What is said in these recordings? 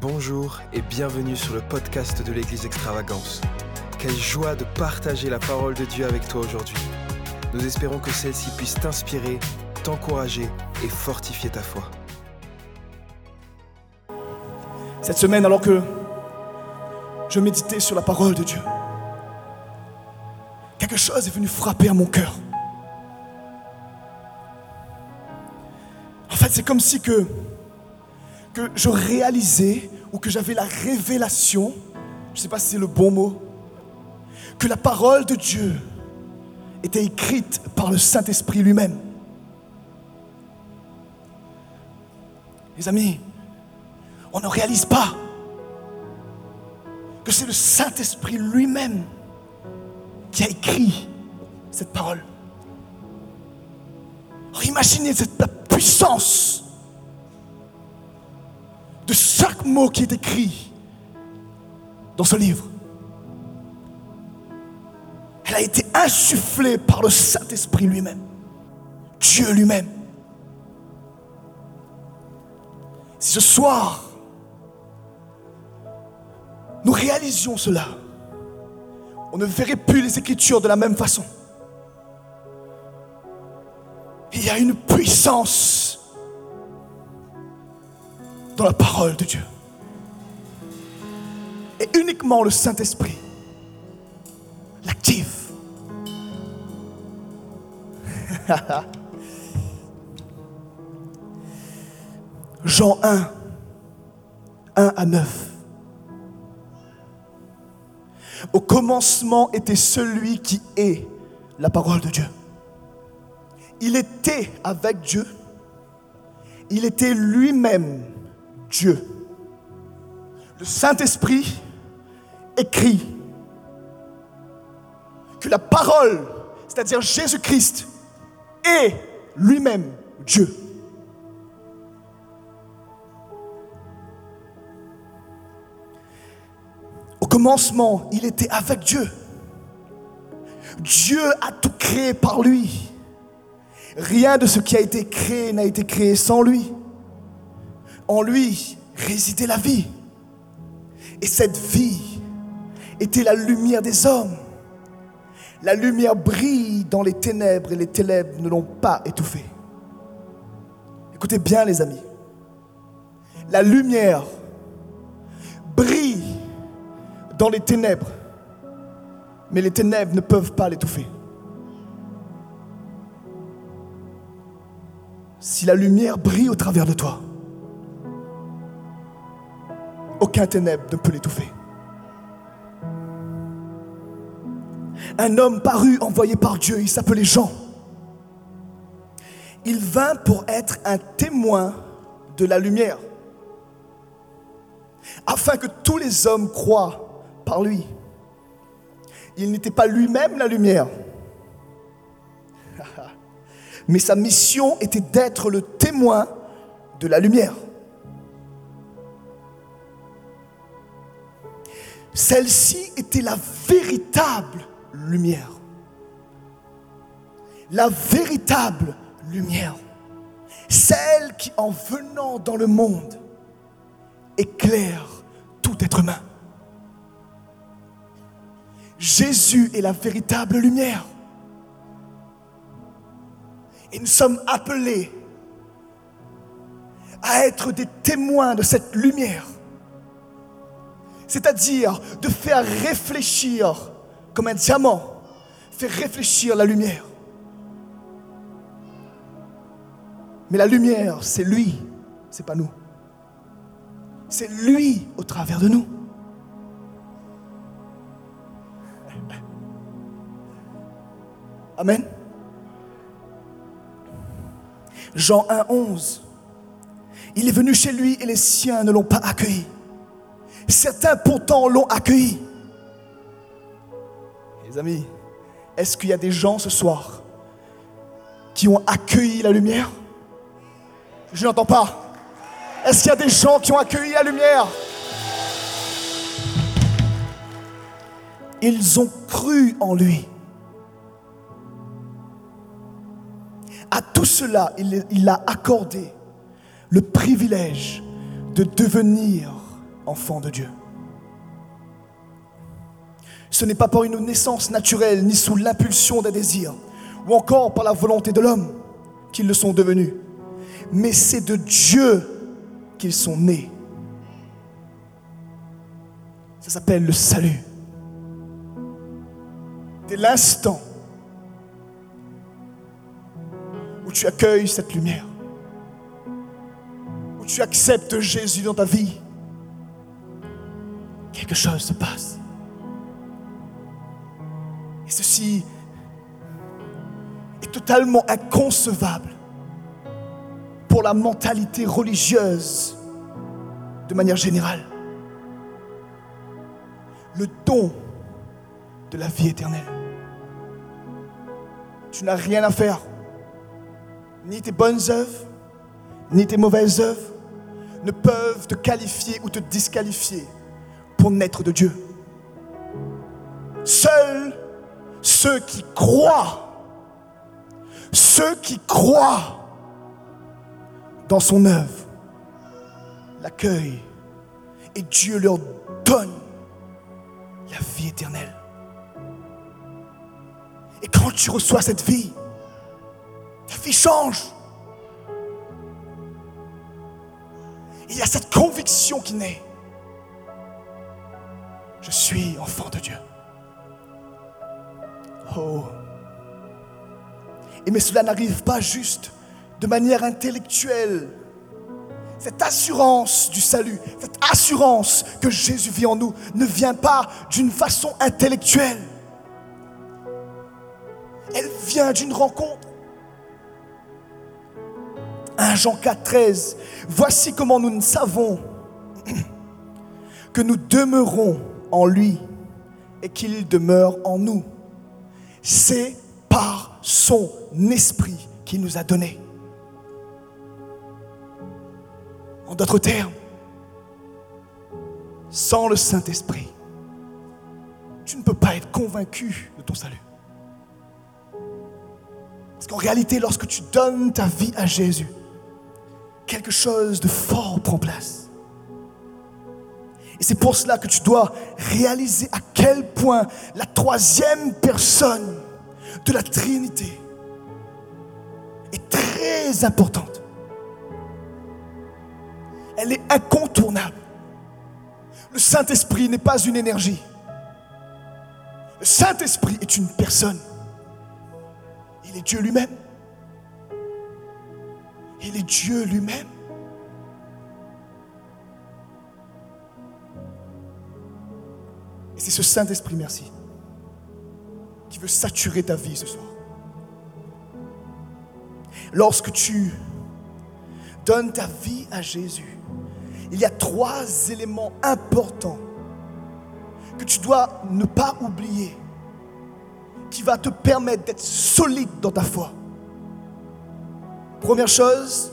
Bonjour et bienvenue sur le podcast de l'Église Extravagance. Quelle joie de partager la parole de Dieu avec toi aujourd'hui. Nous espérons que celle-ci puisse t'inspirer, t'encourager et fortifier ta foi. Cette semaine, alors que je méditais sur la parole de Dieu, quelque chose est venu frapper à mon cœur. En fait, c'est comme si que, je réalisais ou que j'avais la révélation, je ne sais pas si c'est le bon mot, que la parole de Dieu était écrite par le Saint-Esprit lui-même. Les amis, on ne réalise pas que c'est le Saint-Esprit lui-même qui a écrit cette parole. Imaginez cette, puissance de chaque mot qui est écrit dans ce livre. Elle a été insufflée par le Saint-Esprit lui-même, Dieu lui-même. Si ce soir, nous réalisions cela, on ne verrait plus les Écritures de la même façon. Il y a une puissance dans la parole de Dieu. Et uniquement le Saint-Esprit l'active. Jean 1, 1 à 9. Au commencement était celui qui est la parole de Dieu. Il était avec Dieu. Il était lui-même Dieu. Le Saint-Esprit écrit que la parole, c'est-à-dire Jésus-Christ, est lui-même Dieu. Au commencement, il était avec Dieu. Dieu a tout créé par lui. Rien de ce qui a été créé n'a été créé sans lui. En lui résidait la vie. Et cette vie était la lumière des hommes. La lumière brille dans les ténèbres et les ténèbres ne l'ont pas étouffée. Écoutez bien les amis. La lumière brille dans les ténèbres, mais les ténèbres ne peuvent pas l'étouffer. Si la lumière brille au travers de toi, aucun ténèbre ne peut l'étouffer. Un homme parut envoyé par Dieu, il s'appelait Jean. Il vint pour être un témoin de la lumière, afin que tous les hommes croient par lui. Il n'était pas lui-même la lumière, mais sa mission était d'être le témoin de la lumière. Celle-ci était la véritable lumière. La véritable lumière. Celle qui, en venant dans le monde, éclaire tout être humain. Jésus est la véritable lumière. Et nous sommes appelés à être des témoins de cette lumière. C'est-à-dire de faire réfléchir comme un diamant, faire réfléchir la lumière. Mais la lumière, c'est lui, c'est pas nous. C'est lui au travers de nous. Amen. Jean 1, 11. Il est venu chez lui et les siens ne l'ont pas accueilli. Certains pourtant l'ont accueilli. Les amis, est-ce qu'il y a des gens ce soir qui ont accueilli la lumière? Je n'entends pas. Est-ce qu'il y a des gens qui ont accueilli la lumière? Ils ont cru en lui. À tout cela, il, il a accordé le privilège de devenir enfant de Dieu. Ce n'est pas par une naissance naturelle, ni sous l'impulsion d'un désir, ou encore par la volonté de l'homme qu'ils le sont devenus, mais c'est de Dieu qu'ils sont nés. Ça s'appelle le salut. Dès l'instant où tu accueilles cette lumière, où tu acceptes Jésus dans ta vie, quelque chose se passe. Et ceci est totalement inconcevable pour la mentalité religieuse de manière générale. Le don de la vie éternelle. Tu n'as rien à faire, ni tes bonnes œuvres, ni tes mauvaises œuvres ne peuvent te qualifier ou te disqualifier pour naître de Dieu. Seuls ceux qui croient, ceux qui croient dans son œuvre, l'accueillent et Dieu leur donne la vie éternelle. Et quand tu reçois cette vie, ta vie change. Il y a cette conviction qui naît. Je suis enfant de Dieu. Oh. Et mais cela n'arrive pas juste de manière intellectuelle. Cette assurance du salut, cette assurance que Jésus vit en nous, ne vient pas d'une façon intellectuelle. Elle vient d'une rencontre. 1 Jean 4, 13. Voici comment nous ne savons que nous demeurons en lui et qu'il demeure en nous. C'est par son esprit qu'il nous a donné. En d'autres termes, sans le Saint-Esprit, tu ne peux pas être convaincu de ton salut. Parce qu'en réalité, lorsque tu donnes ta vie à Jésus, quelque chose de fort prend place. Et c'est pour cela que tu dois réaliser à quel point la troisième personne de la Trinité est très importante. Elle est incontournable. Le Saint-Esprit n'est pas une énergie. Le Saint-Esprit est une personne. Il est Dieu lui-même. Il est Dieu lui-même. Et c'est ce Saint-Esprit, merci, qui veut saturer ta vie ce soir. Lorsque tu donnes ta vie à Jésus, il y a trois éléments importants que tu dois ne pas oublier, qui va te permettre d'être solide dans ta foi. Première chose,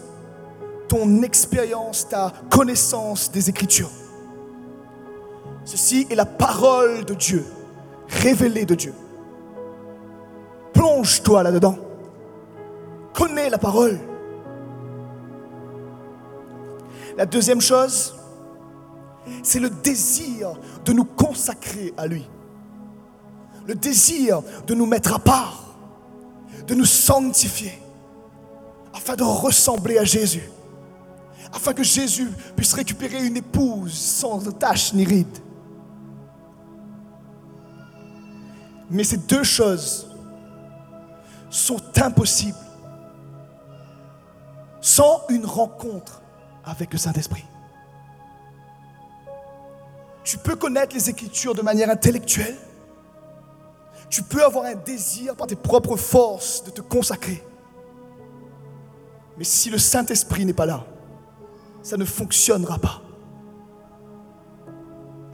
ton expérience, ta connaissance des Écritures. Ceci est la parole de Dieu, révélée de Dieu. Plonge-toi là-dedans. Connais la parole. La deuxième chose, c'est le désir de nous consacrer à lui. Le désir de nous mettre à part, de nous sanctifier, afin de ressembler à Jésus, afin que Jésus puisse récupérer une épouse sans tache ni ride. Mais ces deux choses sont impossibles sans une rencontre avec le Saint-Esprit. Tu peux connaître les Écritures de manière intellectuelle. Tu peux avoir un désir par tes propres forces de te consacrer. Mais si le Saint-Esprit n'est pas là, ça ne fonctionnera pas.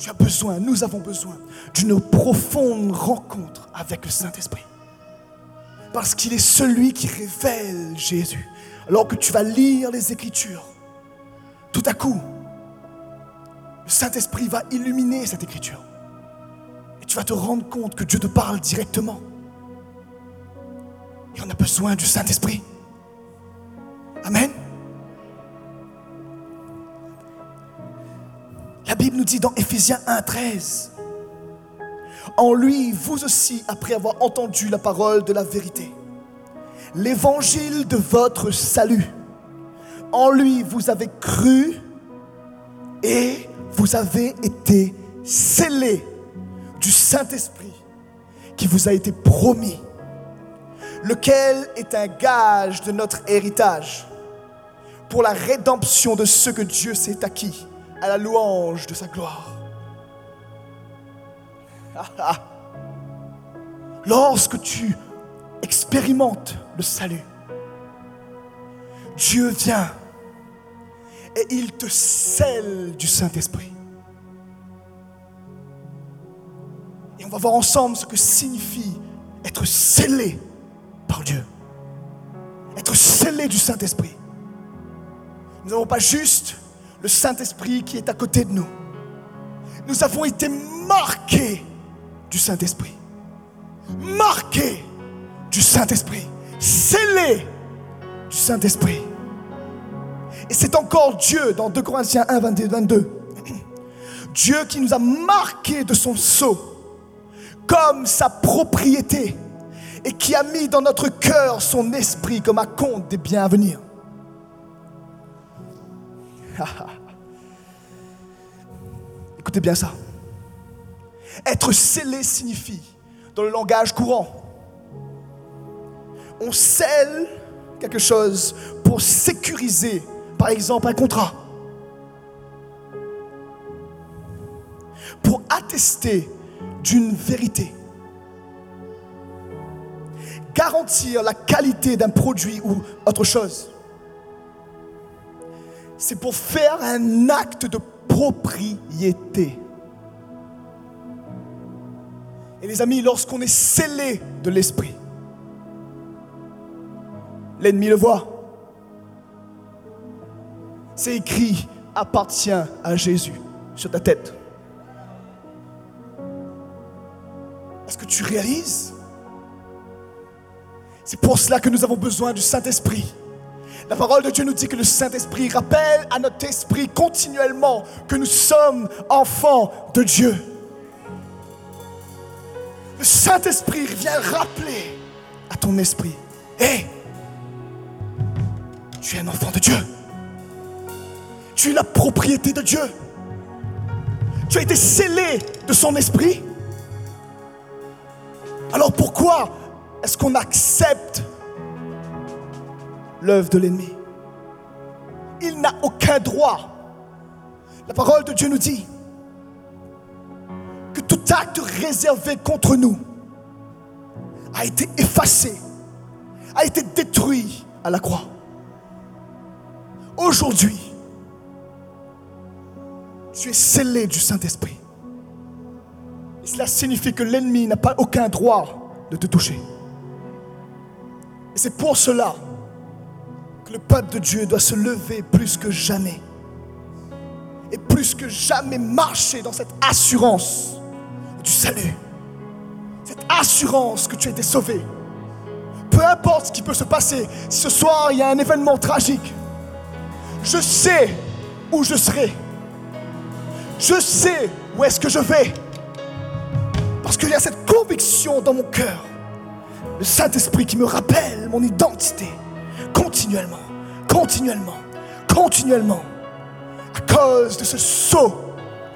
Tu as besoin, nous avons besoin d'une profonde rencontre avec le Saint-Esprit. Parce qu'il est celui qui révèle Jésus. Alors que tu vas lire les Écritures, tout à coup, le Saint-Esprit va illuminer cette Écriture. Et tu vas te rendre compte que Dieu te parle directement. Et on a besoin du Saint-Esprit. Amen. La Bible nous dit dans Éphésiens 1, 13, en lui, vous aussi, après avoir entendu la parole de la vérité, l'évangile de votre salut, en lui, vous avez cru et vous avez été scellés du Saint-Esprit qui vous a été promis, lequel est un gage de notre héritage pour la rédemption de ce que Dieu s'est acquis à la louange de sa gloire. Lorsque tu expérimentes le salut, Dieu vient et il te scelle du Saint-Esprit. Et on va voir ensemble ce que signifie être scellé par Dieu. Être scellé du Saint-Esprit. Nous n'avons pas juste le Saint-Esprit qui est à côté de nous. Nous avons été marqués du Saint-Esprit. Marqués du Saint-Esprit. Scellés du Saint-Esprit. Et c'est encore Dieu dans 2 Corinthiens 1, 22, 22. Dieu qui nous a marqués de son sceau comme sa propriété et qui a mis dans notre cœur son esprit comme un compte des biens à venir. Écoutez bien ça. Être scellé signifie, dans le langage courant, on scelle quelque chose pour sécuriser, par exemple, un contrat. Pour attester d'une vérité. Garantir la qualité d'un produit ou autre chose. C'est pour faire un acte de propriété. Et les amis, lorsqu'on est scellé de l'esprit, l'ennemi le voit. C'est écrit appartient à Jésus sur ta tête. Est-ce que tu réalises? C'est pour cela que nous avons besoin du Saint-Esprit. La parole de Dieu nous dit que le Saint-Esprit rappelle à notre esprit continuellement que nous sommes enfants de Dieu. Le Saint-Esprit vient rappeler à ton esprit, hé, tu es un enfant de Dieu. Tu es la propriété de Dieu. Tu as été scellé de son esprit. Alors pourquoi est-ce qu'on accepte l'œuvre de l'ennemi Il n'a aucun droit. La parole de Dieu nous dit que tout acte réservé contre nous a été effacé, a été détruit à la croix. Aujourd'hui, tu es scellé du Saint-Esprit. Cela signifie que l'ennemi n'a pas aucun droit de te toucher. Et c'est pour cela le peuple de Dieu doit se lever plus que jamais. Et plus que jamais marcher dans cette assurance du salut. Cette assurance que tu as été sauvé. Peu importe ce qui peut se passer, si ce soir il y a un événement tragique, je sais où je serai. Je sais où est-ce que je vais. Parce qu'il y a cette conviction dans mon cœur. Le Saint-Esprit qui me rappelle mon identité. Continuellement, continuellement, continuellement. À cause de ce sceau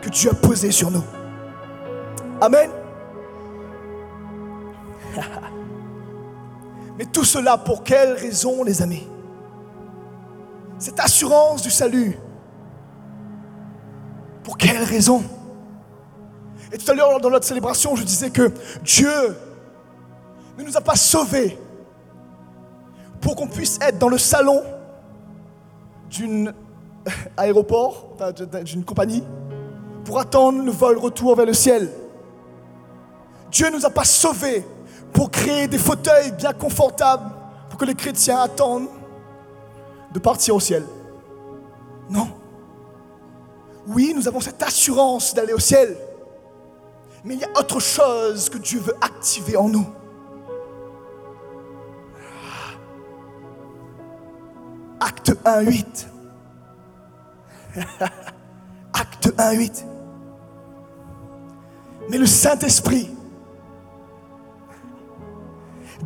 que Dieu a posé sur nous. Amen. Mais tout cela pour quelle raison, les amis? Cette assurance du salut. Pour quelle raison? Et tout à l'heure, dans notre célébration, je disais que Dieu ne nous a pas sauvés pour qu'on puisse être dans le salon d'une aéroport, d'une compagnie, pour attendre le vol retour vers le ciel. Dieu ne nous a pas sauvés pour créer des fauteuils bien confortables pour que les chrétiens attendent de partir au ciel. Non. Oui, nous avons cette assurance d'aller au ciel. Mais il y a autre chose que Dieu veut activer en nous. Acte 1, 8. Acte 1 à 8. Mais le Saint-Esprit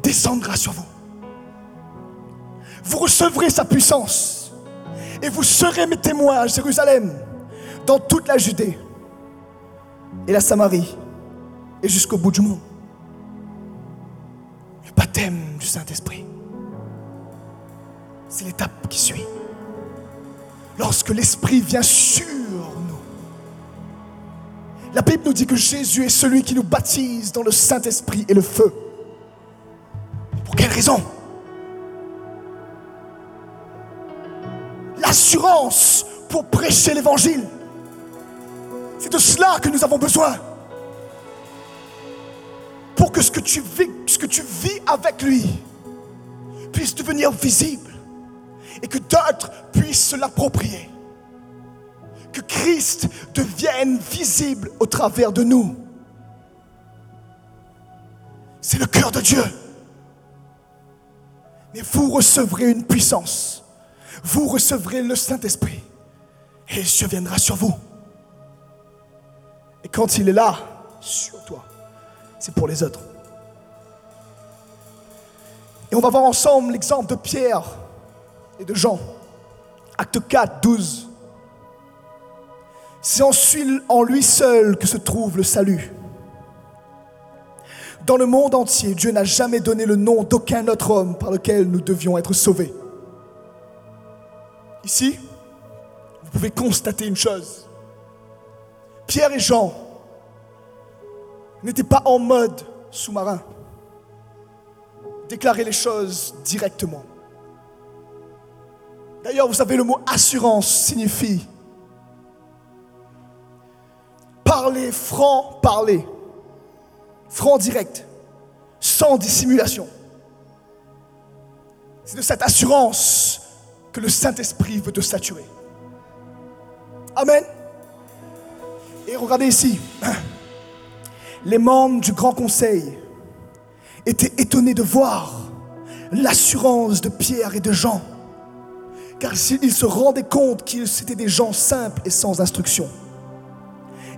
descendra sur vous. Vous recevrez sa puissance et vous serez mes témoins à Jérusalem, dans toute la Judée et la Samarie et jusqu'au bout du monde. Le baptême du Saint-Esprit, c'est l'étape qui suit. Lorsque l'Esprit vient sur nous, la Bible nous dit que Jésus est celui qui nous baptise dans le Saint-Esprit et le feu. Pour quelle raison? L'assurance pour prêcher l'Évangile. C'est de cela que nous avons besoin. Pour que ce que tu vis, ce que tu vis avec lui puisse devenir visible et que d'autres puissent se l'approprier. Que Christ devienne visible au travers de nous. C'est le cœur de Dieu. Mais vous recevrez une puissance. Vous recevrez le Saint-Esprit. Et Dieu viendra sur vous. Et quand il est là, sur toi, c'est pour les autres. Et on va voir ensemble l'exemple de Pierre et de Jean. Acte 4, 12. C'est en lui seul que se trouve le salut. Dans le monde entier, Dieu n'a jamais donné le nom d'aucun autre homme par lequel nous devions être sauvés. Ici, vous pouvez constater une chose. Pierre et Jean n'étaient pas en mode sous-marin. Déclarer les choses directement. D'ailleurs, vous savez, le mot assurance signifie parler franc, parler. Franc direct, sans dissimulation. C'est de cette assurance que le Saint-Esprit veut te saturer. Amen. Et regardez ici, les membres du Grand Conseil étaient étonnés de voir l'assurance de Pierre et de Jean, car ils se rendaient compte qu'ils étaient des gens simples et sans instruction.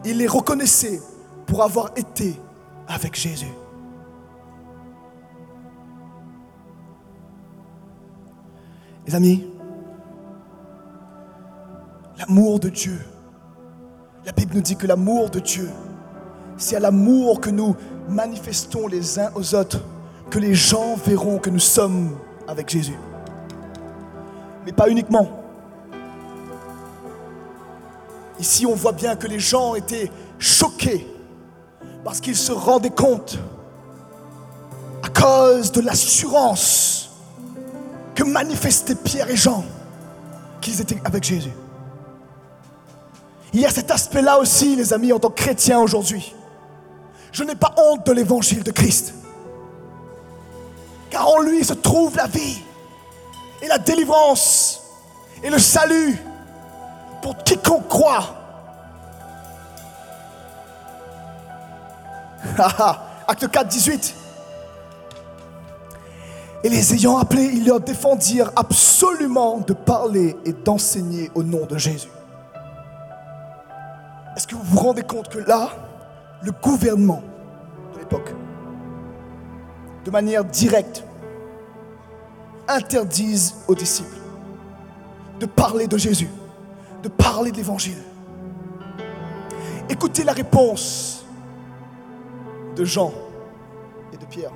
Ils les reconnaissaient pour avoir été avec Jésus. Les amis, l'amour de Dieu, la Bible nous dit que l'amour de Dieu, c'est à l'amour que nous manifestons les uns aux autres que les gens verront que nous sommes avec Jésus. Mais pas uniquement. Ici, on voit bien que les gens étaient choqués parce qu'ils se rendaient compte, à cause de l'assurance que manifestaient Pierre et Jean, qu'ils étaient avec Jésus. Il y a cet aspect-là aussi, les amis, en tant que chrétien aujourd'hui. Je n'ai pas honte de l'évangile de Christ. Car en lui se trouve la vie et la délivrance et le salut pour quiconque croit. Acte 4, 18. Et les ayant appelés, ils leur défendirent absolument de parler et d'enseigner au nom de Jésus. Est-ce que vous vous rendez compte que là, le gouvernement de l'époque, de manière directe, interdise aux disciples de parler de Jésus, de parler de l'Évangile. Écoutez la réponse de Jean et de Pierre.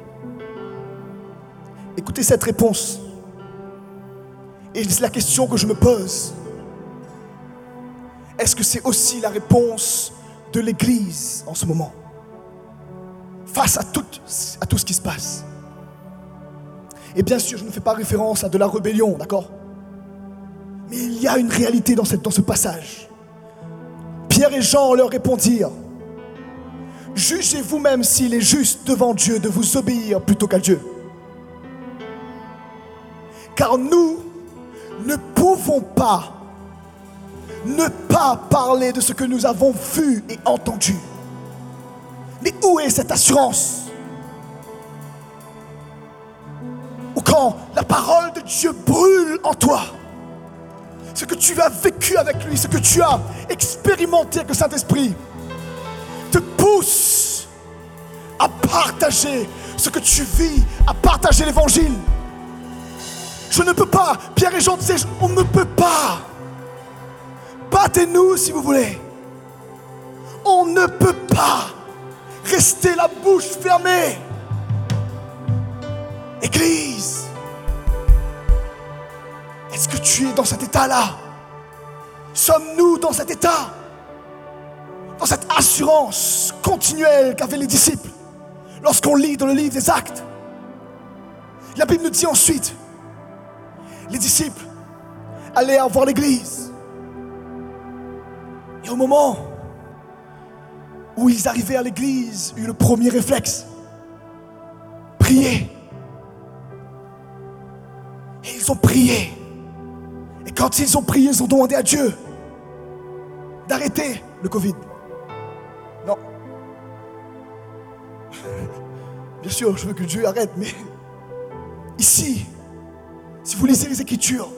Écoutez cette réponse. Et c'est la question que je me pose. Est-ce que c'est aussi la réponse de l'Église en ce moment Face à tout, à tout ce qui se passe? Et bien sûr, je ne fais pas référence à de la rébellion, d'accord? Mais il y a une réalité dans, ce passage. Pierre et Jean leur répondirent, Jugez vous-même s'il est juste devant Dieu de vous obéir plutôt qu'à Dieu. Car nous ne pouvons pas ne pas parler de ce que nous avons vu et entendu. Mais où est cette assurance? Parole de Dieu brûle en toi, ce que tu as vécu avec lui, ce que tu as expérimenté avec le Saint-Esprit, te pousse à partager ce que tu vis, à partager l'évangile. Je ne peux pas, Pierre et Jean disaient, on ne peut pas. Battez-nous si vous voulez. On ne peut pas rester la bouche fermée. Église, tu es dans cet état-là Sommes-nous dans cet état? Dans cette assurance continuelle qu'avaient les disciples lorsqu'on lit dans le livre des actes La Bible nous dit ensuite, les disciples allaient voir l'église. Et au moment où ils arrivaient à l'église, eu le premier réflexe, prier. Et ils ont prié. Et quand ils ont prié, ils ont demandé à Dieu d'arrêter le Covid. Non. Bien sûr, je veux que Dieu arrête, mais ici, si vous lisez les Écritures,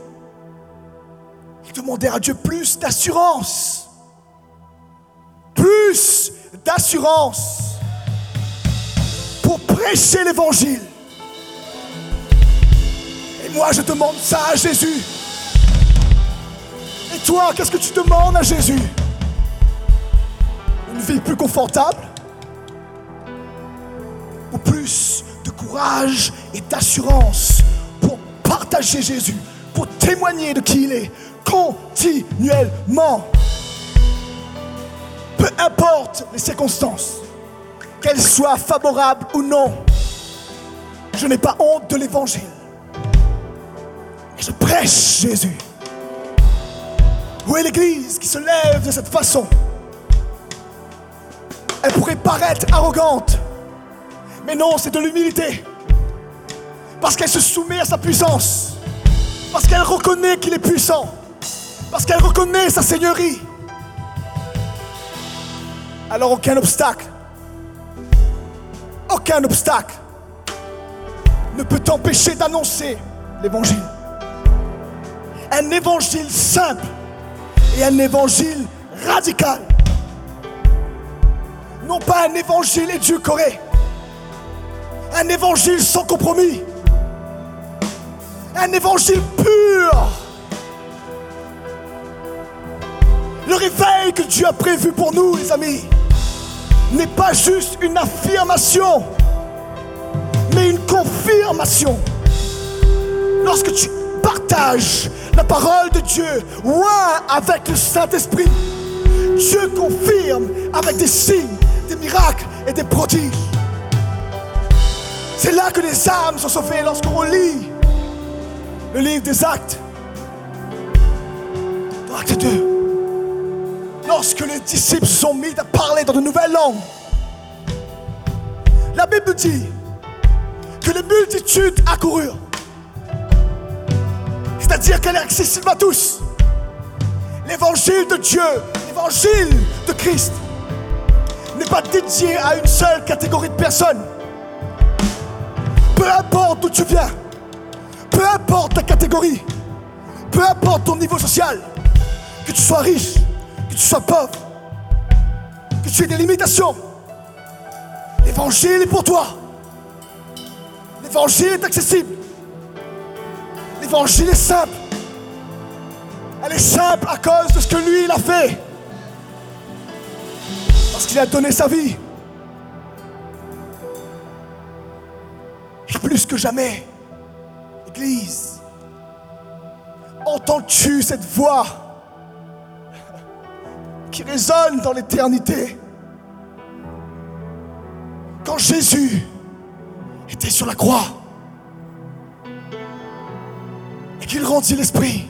ils demandaient à Dieu plus d'assurance. Plus d'assurance pour prêcher l'évangile. Et moi, je demande ça à Jésus. Et toi, qu'est-ce que tu demandes à Jésus? Une vie plus confortable? Ou plus de courage et d'assurance pour partager Jésus, pour témoigner de qui il est continuellement? Peu importe les circonstances, qu'elles soient favorables ou non, je n'ai pas honte de l'évangile. Je prêche Jésus. Où est l'Église qui se lève de cette façon? Elle pourrait paraître arrogante, mais non, c'est de l'humilité. Parce qu'elle se soumet à sa puissance. Parce qu'elle reconnaît qu'il est puissant. Parce qu'elle reconnaît sa seigneurie. Alors aucun obstacle, aucun obstacle ne peut t'empêcher d'annoncer l'évangile. Un évangile simple et un évangile radical. Non pas un évangile édulcoré, un évangile sans compromis, un évangile pur. Le réveil que Dieu a prévu pour nous, les amis, n'est pas juste une affirmation, mais une confirmation. Lorsque tu partages la parole de Dieu, ouin avec le Saint-Esprit, Dieu confirme avec des signes, des miracles et des prodiges. C'est là que les âmes sont sauvées lorsqu'on lit le livre des actes. Dans Acte 2. Lorsque les disciples sont mis à parler dans de nouvelles langues, la Bible dit que les multitudes accoururent. C'est-à-dire qu'elle est accessible à tous. L'évangile de Dieu, l'évangile de Christ n'est pas dédié à une seule catégorie de personnes. Peu importe d'où tu viens, peu importe ta catégorie, peu importe ton niveau social, que tu sois riche, que tu sois pauvre, que tu aies des limitations, l'évangile est pour toi. L'évangile est accessible. L'évangile est simple. Elle est simple à cause de ce que lui, il a fait. Parce qu'il a donné sa vie. Et plus que jamais, Église, entends-tu cette voix qui résonne dans l'éternité? Quand Jésus était sur la croix qu'il rendit l'esprit,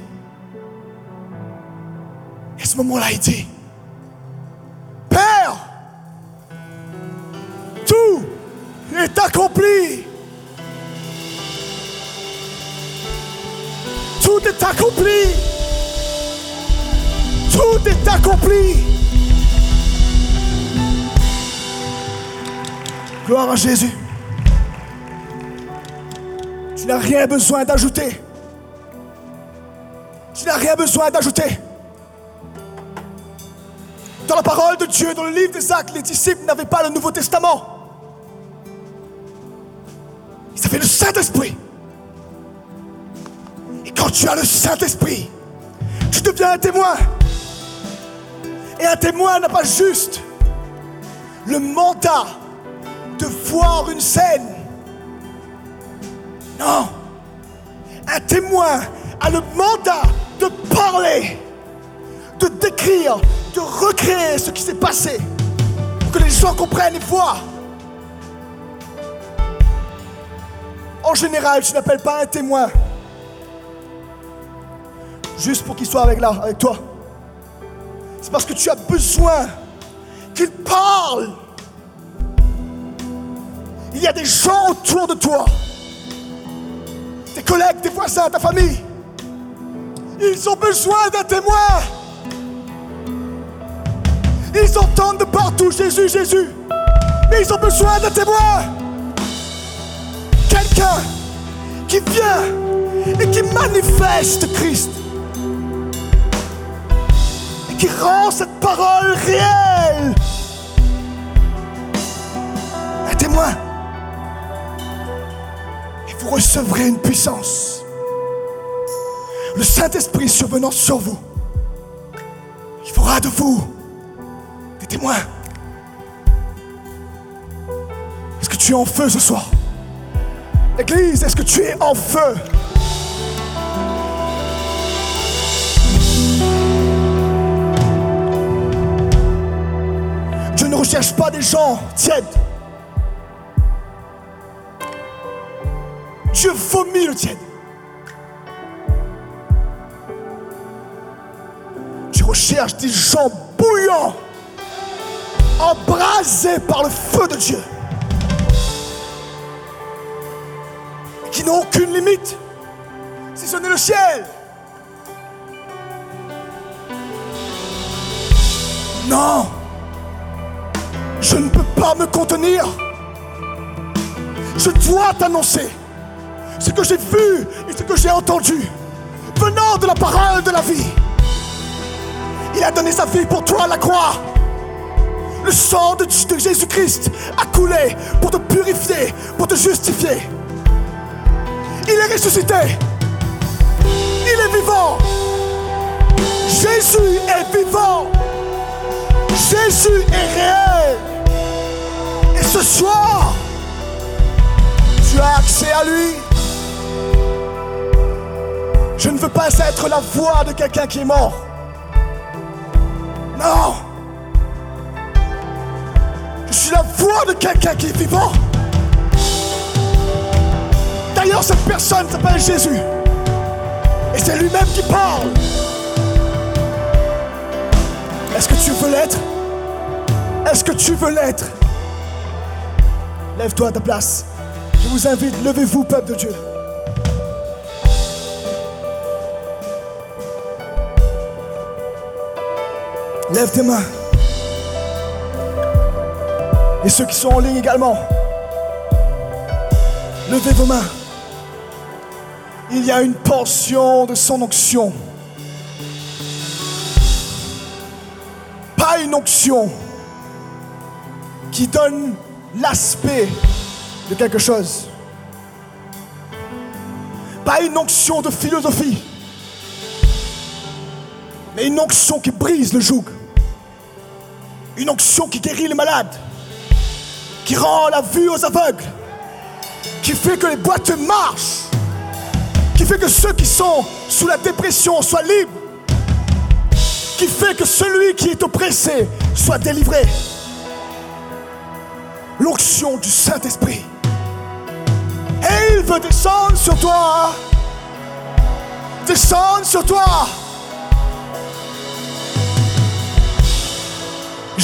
et ce moment-là, il dit, Père, tout est accompli. Tout est accompli. Tout est accompli. Gloire à Jésus. Tu n'as rien besoin d'ajouter. Tu n'as rien besoin d'ajouter. Dans la parole de Dieu, dans le livre des actes, les disciples n'avaient pas le Nouveau Testament. Ils avaient le Saint-Esprit. Et quand tu as le Saint-Esprit, tu deviens un témoin. Et un témoin n'a pas juste le mandat de voir une scène. Non. Un témoin a le mandat de parler, de décrire, de recréer ce qui s'est passé. Pour que les gens comprennent et voient. En général, tu n'appelles pas un témoin juste pour qu'il soit avec là, avec toi. C'est parce que tu as besoin qu'il parle. Il y a des gens autour de toi, tes collègues, tes voisins, ta famille. Ils ont besoin d'un témoin. Ils entendent de partout Jésus, Jésus. Mais ils ont besoin d'un témoin. Quelqu'un qui vient et qui manifeste Christ. Et qui rend cette parole réelle. Un témoin. Et vous recevrez une puissance. Le Saint-Esprit survenant sur vous. Il fera de vous des témoins. Est-ce que tu es en feu ce soir? Église, est-ce que tu es en feu? Dieu ne recherche pas des gens tièdes. Dieu vomit le tiède. Tu recherches des gens bouillants, embrasés par le feu de Dieu. qui n'ont aucune limite, si ce n'est le ciel. Non, je ne peux pas me contenir. Je dois t'annoncer ce que j'ai vu et ce que j'ai entendu venant de la parole de la vie. Il a donné sa vie pour toi à la croix. Le sang de, Jésus-Christ a coulé pour te purifier, pour te justifier. Il est ressuscité. Il est vivant. Jésus est vivant. Jésus est réel. Et ce soir, tu as accès à lui. Je ne veux pas être la voix de quelqu'un qui est mort. Non. Je suis la voix de quelqu'un qui est vivant. D'ailleurs, cette personne s'appelle Jésus. Et c'est lui-même qui parle. Est-ce que tu veux l'être? Est-ce que tu veux l'être? Lève-toi à ta place. Je vous invite, levez-vous, peuple de Dieu. Lève tes mains. Et ceux qui sont en ligne également, levez vos mains. Il y a une portion de son onction. Pas une onction qui donne l'aspect de quelque chose. Pas une onction de philosophie, mais une onction qui brise le joug. Une onction qui guérit les malades, qui rend la vue aux aveugles, qui fait que les boîtes marchent, qui fait que ceux qui sont sous la dépression soient libres, qui fait que celui qui est oppressé soit délivré. L'onction du Saint-Esprit. Et il veut descendre sur toi. Descendre sur toi.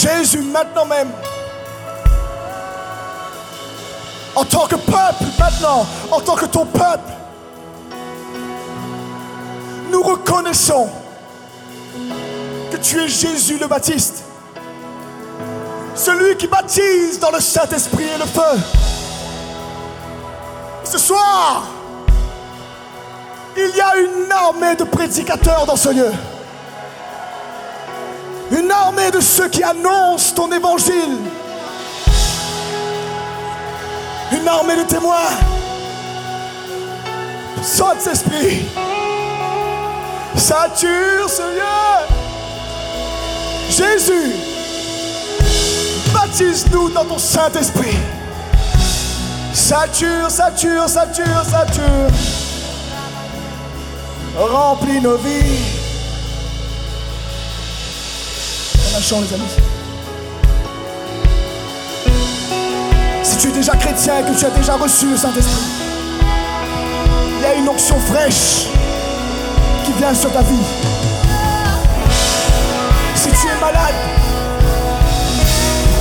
Jésus, maintenant même, en tant que peuple, maintenant, en tant que ton peuple, nous reconnaissons que tu es Jésus le Baptiste, celui qui baptise dans le Saint-Esprit et le feu. Ce soir, Il y a une armée de prédicateurs dans ce lieu. Une armée de ceux qui annoncent ton évangile. Une armée de témoins. Saint-Esprit, sature ce lieu. Jésus, baptise-nous dans ton Saint-Esprit. Sature, sature, sature, sature. Remplis nos vies. On a chant, les amis. Si tu es déjà chrétien et que tu as déjà reçu le Saint-Esprit, il y a une onction fraîche qui vient sur ta vie. Si tu es malade,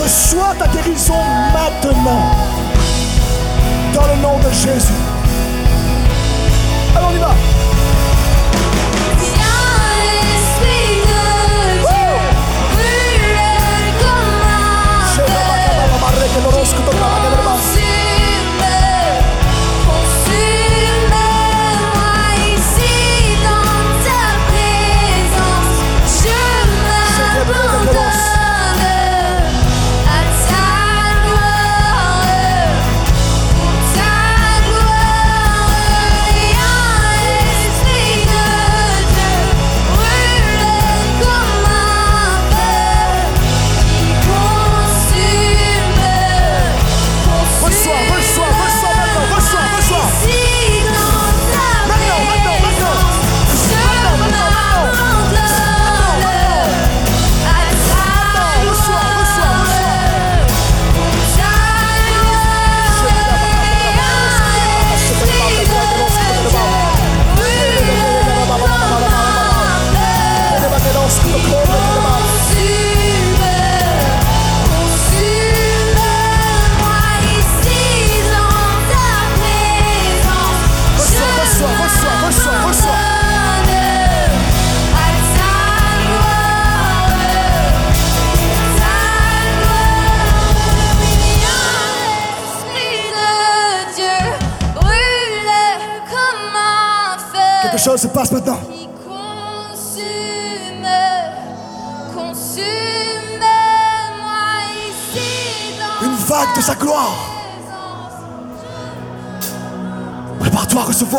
reçois ta guérison maintenant. Dans le nom de Jésus. Alors on y va.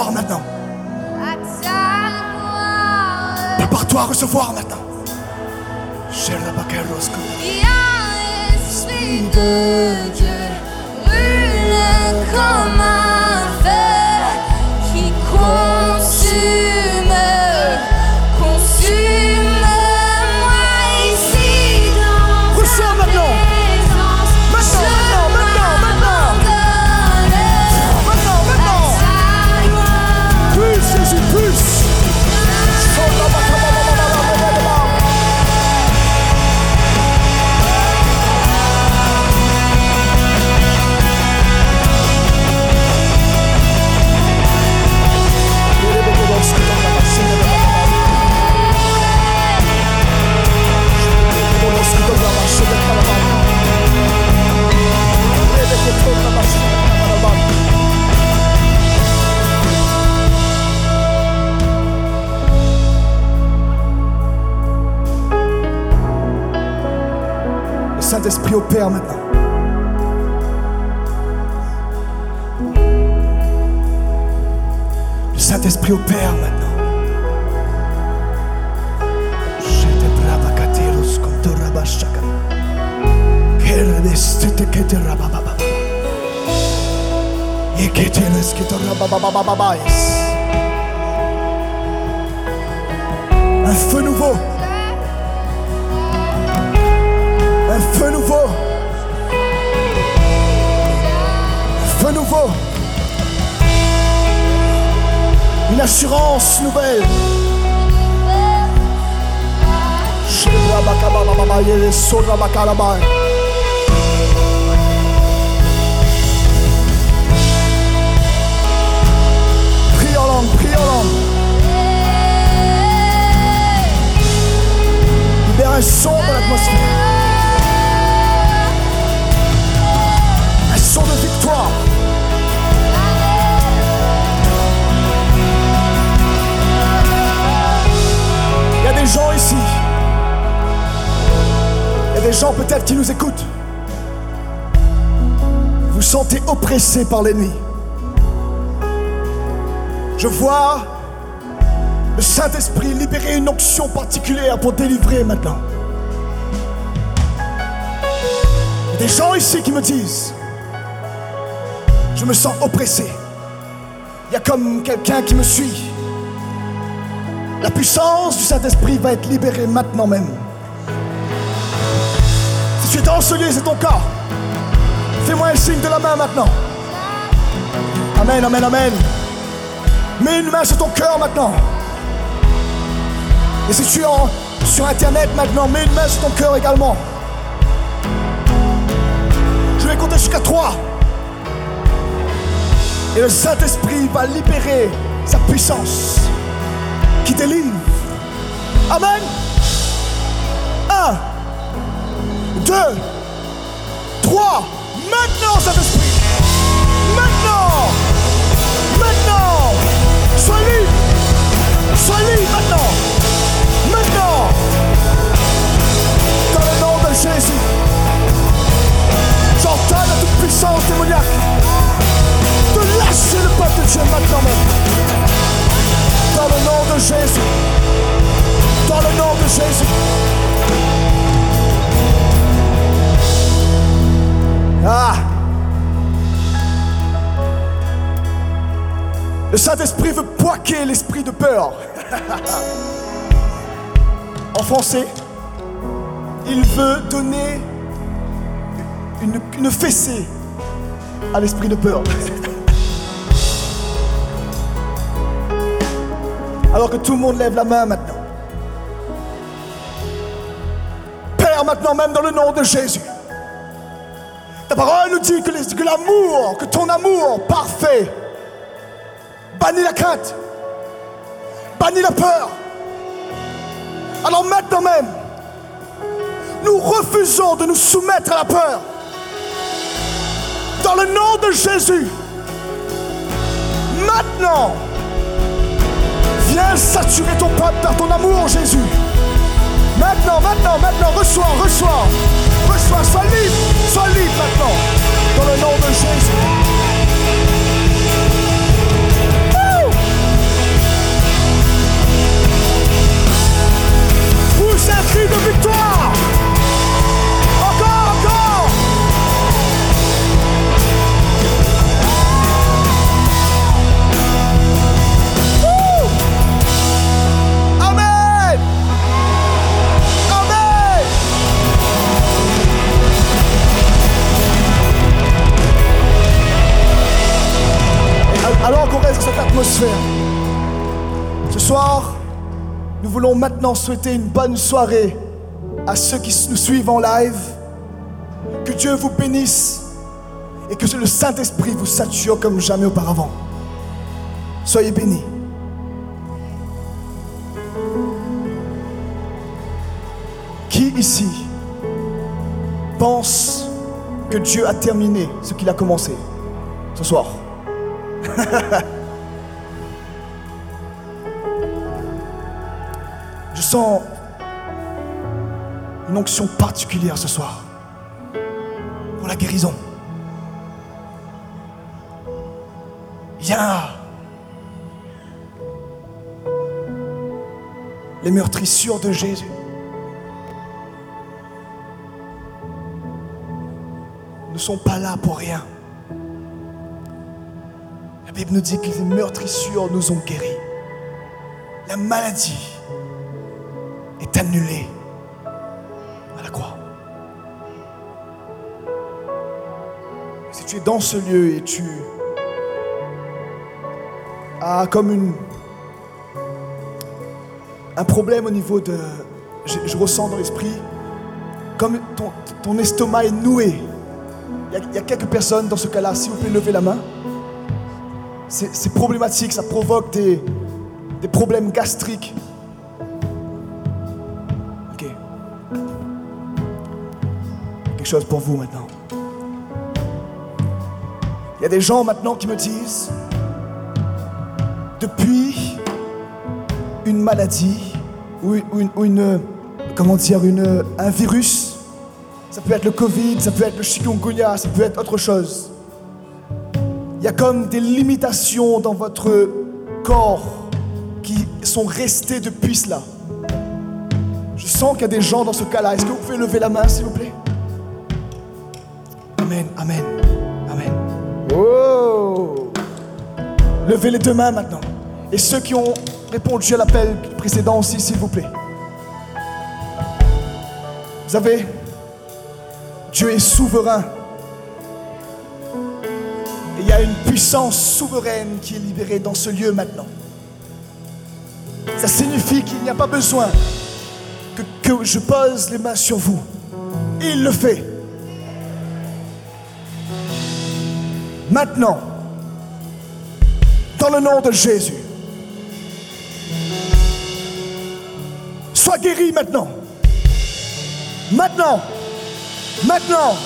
Recevoir maintenant. Prépare-toi à recevoir maintenant. Saint-Esprit opère maintenant. Le Saint-Esprit opère maintenant. Un feu nouveau. Un feu nouveau. Feu nouveau. Une assurance nouvelle. Prie en langue, prie en langue. Libère un son dans l'atmosphère. Il y a des gens ici. Il y a des gens peut-être qui nous écoutent. Vous sentez oppressé par l'ennemi. Je vois le Saint-Esprit libérer une onction particulière pour délivrer maintenant. Il y a des gens ici qui me disent, je me sens oppressé. Il y a comme quelqu'un qui me suit. La puissance du Saint-Esprit va être libérée maintenant même. Si tu es dans ce lieu, c'est ton cas. Fais-moi un signe de la main maintenant. Amen, amen, amen. Mets une main sur ton cœur maintenant. Et si tu es sur Internet maintenant, mets une main sur ton cœur également. Je vais compter jusqu'à 3. Et le Saint-Esprit va libérer sa puissance qui délivre. Amen. 1, 2, 3. Maintenant, Saint-Esprit. Maintenant. Maintenant. Sois libre. Sois libre maintenant. Maintenant. Dans le nom de Jésus. J'entends la toute puissance démoniaque lâcher le peuple de Dieu maintenant. Dans le nom de Jésus. Dans le nom de Jésus. Ah. Le Saint-Esprit veut poiquer l'esprit de peur. en français, il veut donner une, une fessée à l'esprit de peur. Alors que tout le monde lève la main maintenant. Père, maintenant même dans le nom de Jésus. Ta parole nous dit que, l'amour, que ton amour parfait, bannit la crainte, bannit la peur. Alors maintenant même, nous refusons de nous soumettre à la peur. Dans le nom de Jésus, maintenant, viens saturer ton peuple par ton amour, Jésus. Maintenant, maintenant, maintenant, reçois, reçois, reçois, sois libre, sois libre maintenant, dans le nom de Jésus. Un cri de victoire. Alors qu'on reste dans cette atmosphère, ce soir, nous voulons maintenant souhaiter une bonne soirée à ceux qui nous suivent en live. Que Dieu vous bénisse et que le Saint-Esprit vous sature comme jamais auparavant. Soyez bénis. Qui ici pense que Dieu a terminé ce qu'il a commencé ce soir? Je sens une onction particulière ce soir pour la guérison. Viens. Les meurtrissures de Jésus. ne sont pas là pour rien. La Bible nous dit que les meurtrissures nous ont guéris. La maladie est annulée à la croix. Si tu es dans ce lieu et tu as comme une, un problème au niveau de... Je, ressens dans l'esprit, comme ton, estomac est noué. Il y, y a quelques personnes dans ce cas-là, si vous pouvez lever la main. C'est problématique, ça provoque des, des problèmes gastriques. Ok. Quelque chose pour vous maintenant. Il y a des gens maintenant qui me disent, depuis une maladie ou, ou une, ou une- comment dire, une, un virus Ça peut être le Covid, ça peut être le chikungunya, ça peut être autre chose. Il y a comme des limitations dans votre corps qui sont restées depuis cela. Je sens qu'il y a des gens dans ce cas-là. Est-ce que vous pouvez lever la main, s'il vous plaît? Amen, amen, amen. Oh Levez les deux mains maintenant. Et ceux qui ont répondu à l'appel précédent aussi, s'il vous plaît. Vous savez, Dieu est souverain. Il y a une puissance souveraine qui est libérée dans ce lieu maintenant. Ça signifie qu'il n'y a pas besoin que je pose les mains sur vous. Il le fait. Maintenant, dans le nom de Jésus, sois guéri maintenant. Maintenant. Maintenant.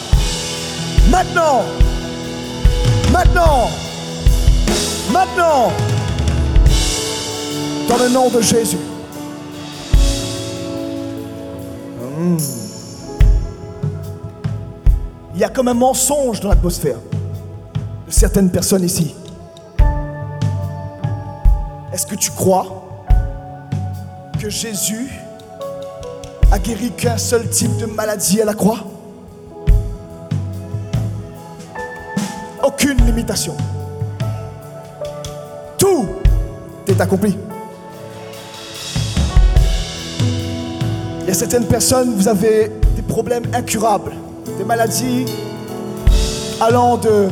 Maintenant. Maintenant. Maintenant. Dans le nom de Jésus. Hmm. Il y a comme un mensonge dans l'atmosphère de certaines personnes ici. Est-ce que tu crois que Jésus a guéri qu'un seul type de maladie à la croix? Limitation. Tout est accompli. Il y a certaines personnes, vous avez des problèmes incurables, des maladies allant de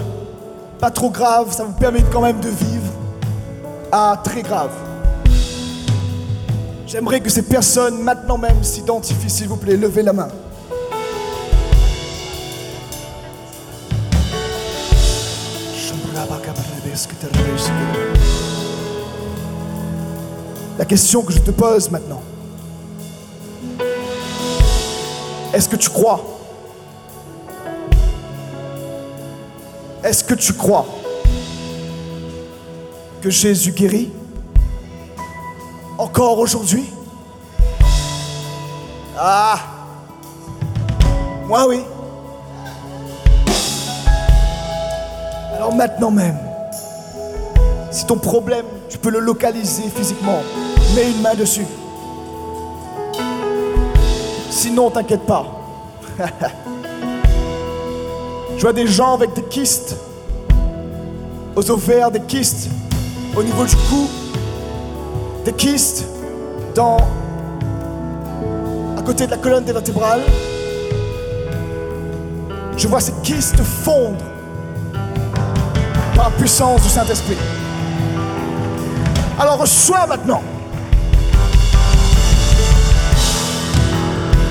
pas trop graves, ça vous permet quand même de vivre, à très grave. J'aimerais que ces personnes maintenant même s'identifient, s'il vous plaît. Levez la main. La question que je te pose maintenant. Est-ce que tu crois? Est-ce que tu crois que Jésus guérit encore aujourd'hui? Ah Moi oui. Alors maintenant même, si ton problème, tu peux le localiser physiquement, mets une main dessus. Sinon, t'inquiète pas. Je vois des gens avec des kystes aux ovaires, des kystes au niveau du cou, des kystes dans, à côté de la colonne vertébrale. Je vois ces kystes fondre par la puissance du Saint-Esprit. Alors reçois maintenant.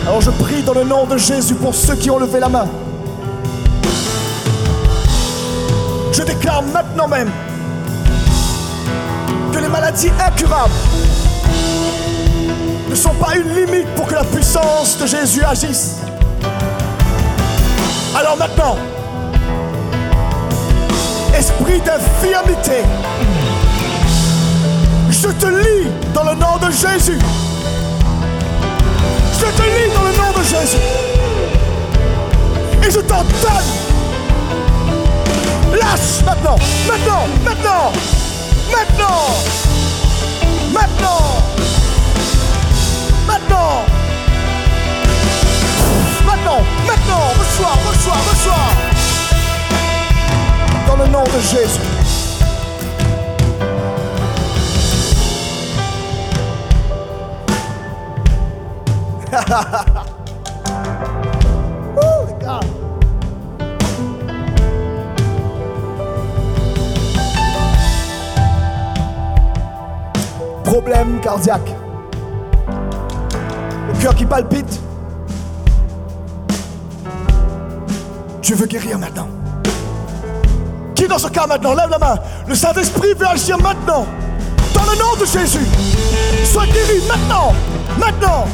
Alors je prie dans le nom de Jésus pour ceux qui ont levé la main. Je déclare maintenant même que les maladies incurables ne sont pas une limite pour que la puissance de Jésus agisse. Alors maintenant, esprit d'infirmité, je te lis dans le nom de Jésus. Je te lis dans le nom de Jésus. Et je t'ordonne. Lâche maintenant, maintenant, maintenant, maintenant, maintenant, maintenant, maintenant, maintenant, reçois, reçois, reçois. Dans le nom de Jésus. Gars. Problème cardiaque. Le cœur qui palpite. Dieu veut guérir maintenant. Qui dans ce cas maintenant? Lève la main. Le Saint-Esprit veut agir maintenant. Dans le nom de Jésus. Sois guéri maintenant. Maintenant.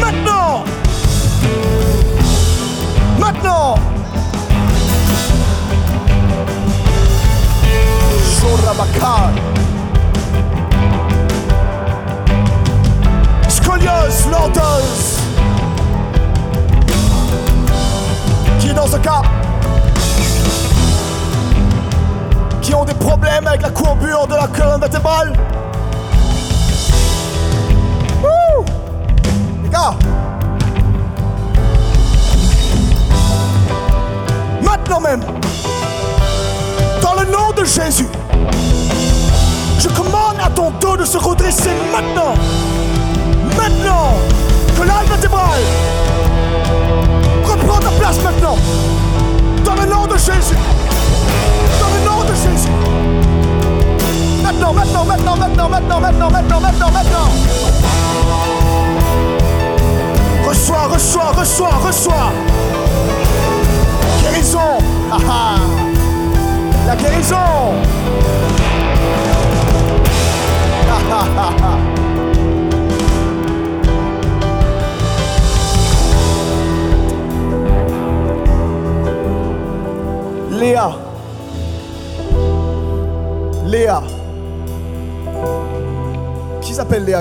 Maintenant. Maintenant. Shorabakar. Scoliose, lordose. gars qui ont des problèmes avec la courbure de la colonne vertébrale? Maintenant même, dans le nom de Jésus, je commande à ton dos de se redresser maintenant. Maintenant, colonne vertébrale,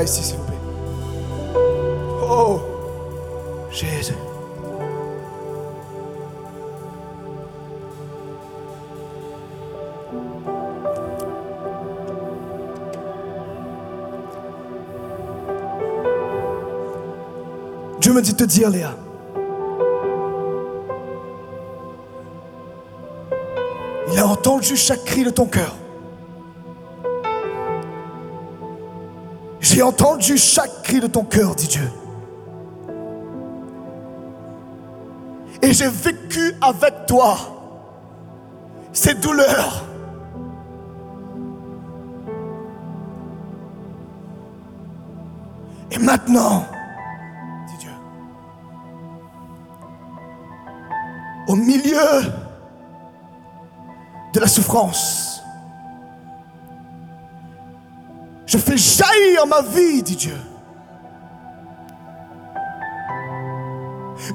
ici, s'il vous plaît Oh, Jésus. Dieu me dit de te dire, Léa. Il a entendu chaque cri de ton cœur. J'ai entendu chaque cri de ton cœur, dit Dieu. Et j'ai vécu avec toi ces douleurs. Et maintenant, dit Dieu, au milieu de la souffrance. Je fais jaillir ma vie, dit Dieu.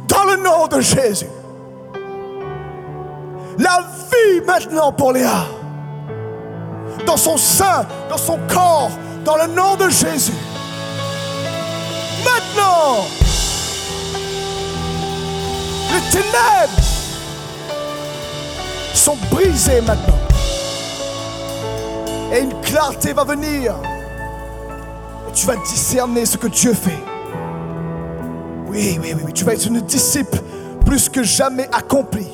Dans le nom de Jésus. La vie maintenant pour Léa. Dans son sein, dans son corps, dans le nom de Jésus. Maintenant. Les ténèbres sont brisés maintenant. Et une clarté va venir. Tu vas discerner ce que Dieu fait. Oui, oui, oui, oui. Tu vas être une disciple plus que jamais accomplie.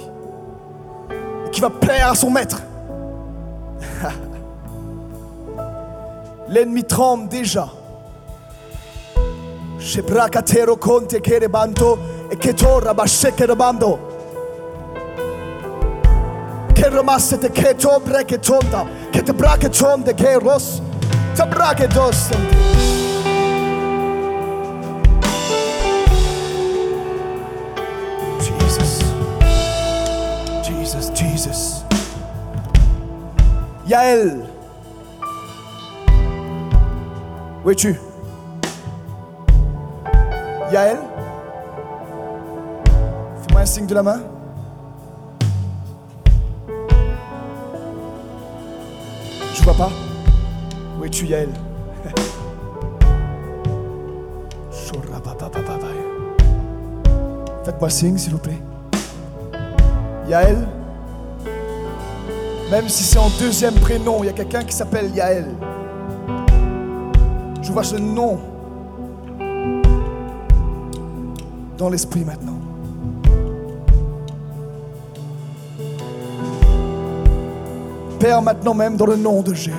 Qui va plaire à son maître. L'ennemi tremble déjà. Shebrakatero konte kerebanto e ketora bashekerebando. que ramassete que to breke tonda que te brake Yael Où es-tu Yael? Fais-moi un signe de la main Je vois pas. Où es-tu, Yael? Faites-moi signe, s'il vous plaît. Yael? Même si c'est en deuxième prénom, il y a quelqu'un qui s'appelle Yael. Je vois ce nom dans l'esprit maintenant. Père, maintenant même, dans le nom de Jésus,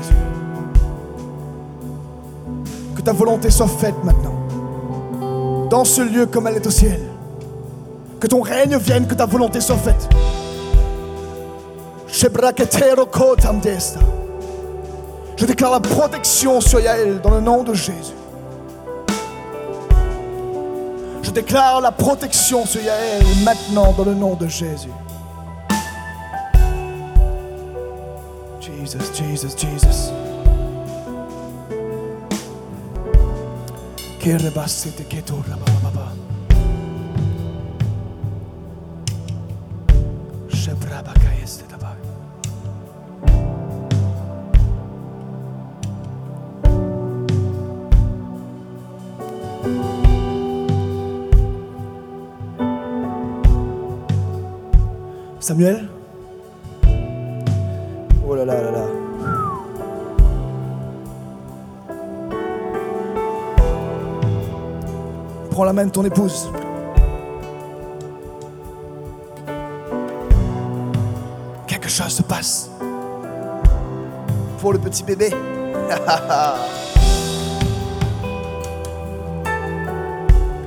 que ta volonté soit faite maintenant, dans ce lieu comme elle est au ciel. Que ton règne vienne, que ta volonté soit faite. Je déclare la protection sur Yael dans le nom de Jésus. Je déclare la protection sur Yael maintenant dans le nom de Jésus. Jesus, Jesus, Jesus. Samuel Oh là là là là. Prends la main de ton épouse. Quelque chose se passe. Pour le petit bébé.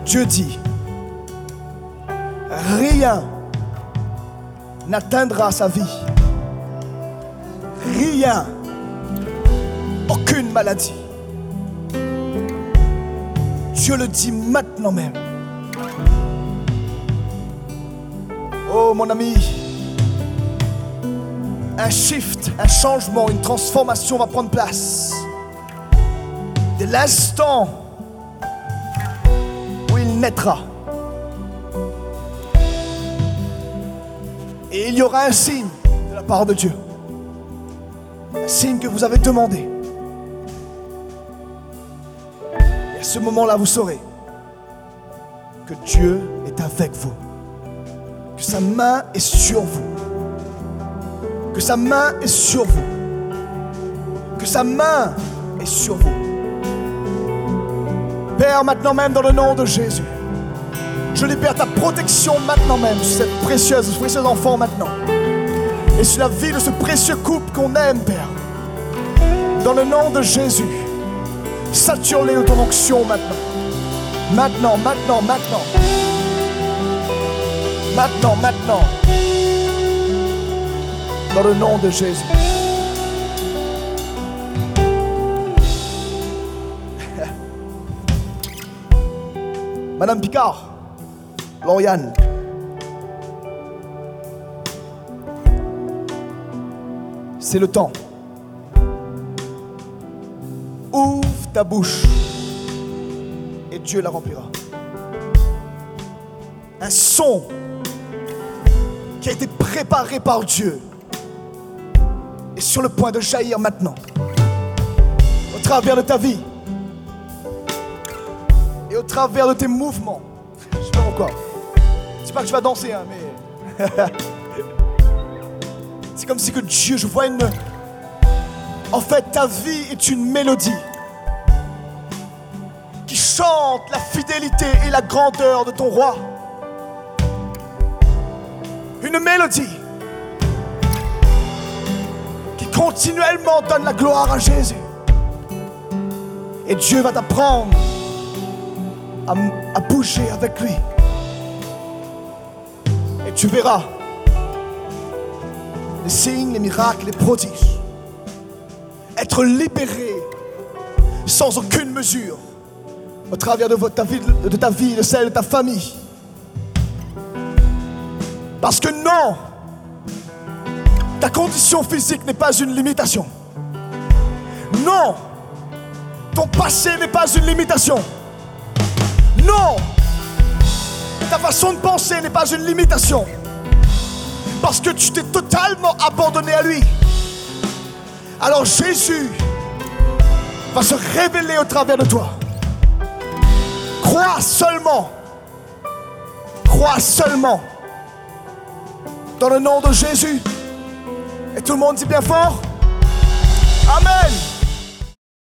Dieu dit, rien n'atteindra sa vie. Rien. Aucune maladie. Dieu le dit maintenant même. Oh mon ami, un shift, un changement, une transformation va prendre place. Dès l'instant où il naîtra. Et il y aura un signe de la part de Dieu. Un signe que vous avez demandé. Et à ce moment-là, vous saurez que Dieu est avec vous. Que sa main est sur vous. Que sa main est sur vous. Que sa main est sur vous. Père, maintenant même dans le nom de Jésus, je libère ta protection maintenant même sur cette précieuse, ce précieux enfant maintenant. Et sur la vie de ce précieux couple qu'on aime, Père. Dans le nom de Jésus, sature-les de ton onction maintenant. Maintenant, maintenant, maintenant. Maintenant, maintenant. Dans le nom de Jésus. Madame Picard, Lauriane. C'est le temps. Ouvre ta bouche et Dieu la remplira. Un son qui a été préparé par Dieu est sur le point de jaillir maintenant au travers de ta vie et au travers de tes mouvements. Je sais pas pourquoi. C'est pas que tu vas danser, hein, mais. C'est comme si que Dieu, je vois une. En fait, ta vie est une mélodie qui chante la fidélité et la grandeur de ton roi. Une mélodie qui continuellement donne la gloire à Jésus. Et Dieu va t'apprendre à, à bouger avec lui. Tu verras les signes, les miracles, les prodiges. Être libéré sans aucune mesure au travers de, ta vie, de ta vie, de celle de ta famille. Parce que non, ta condition physique n'est pas une limitation. Non, ton passé n'est pas une limitation. Non, ta façon de penser n'est pas une limitation. Parce que tu t'es totalement abandonné à lui. Alors Jésus va se révéler au travers de toi. Crois seulement. Crois seulement. Dans le nom de Jésus. Et tout le monde dit bien fort. Amen.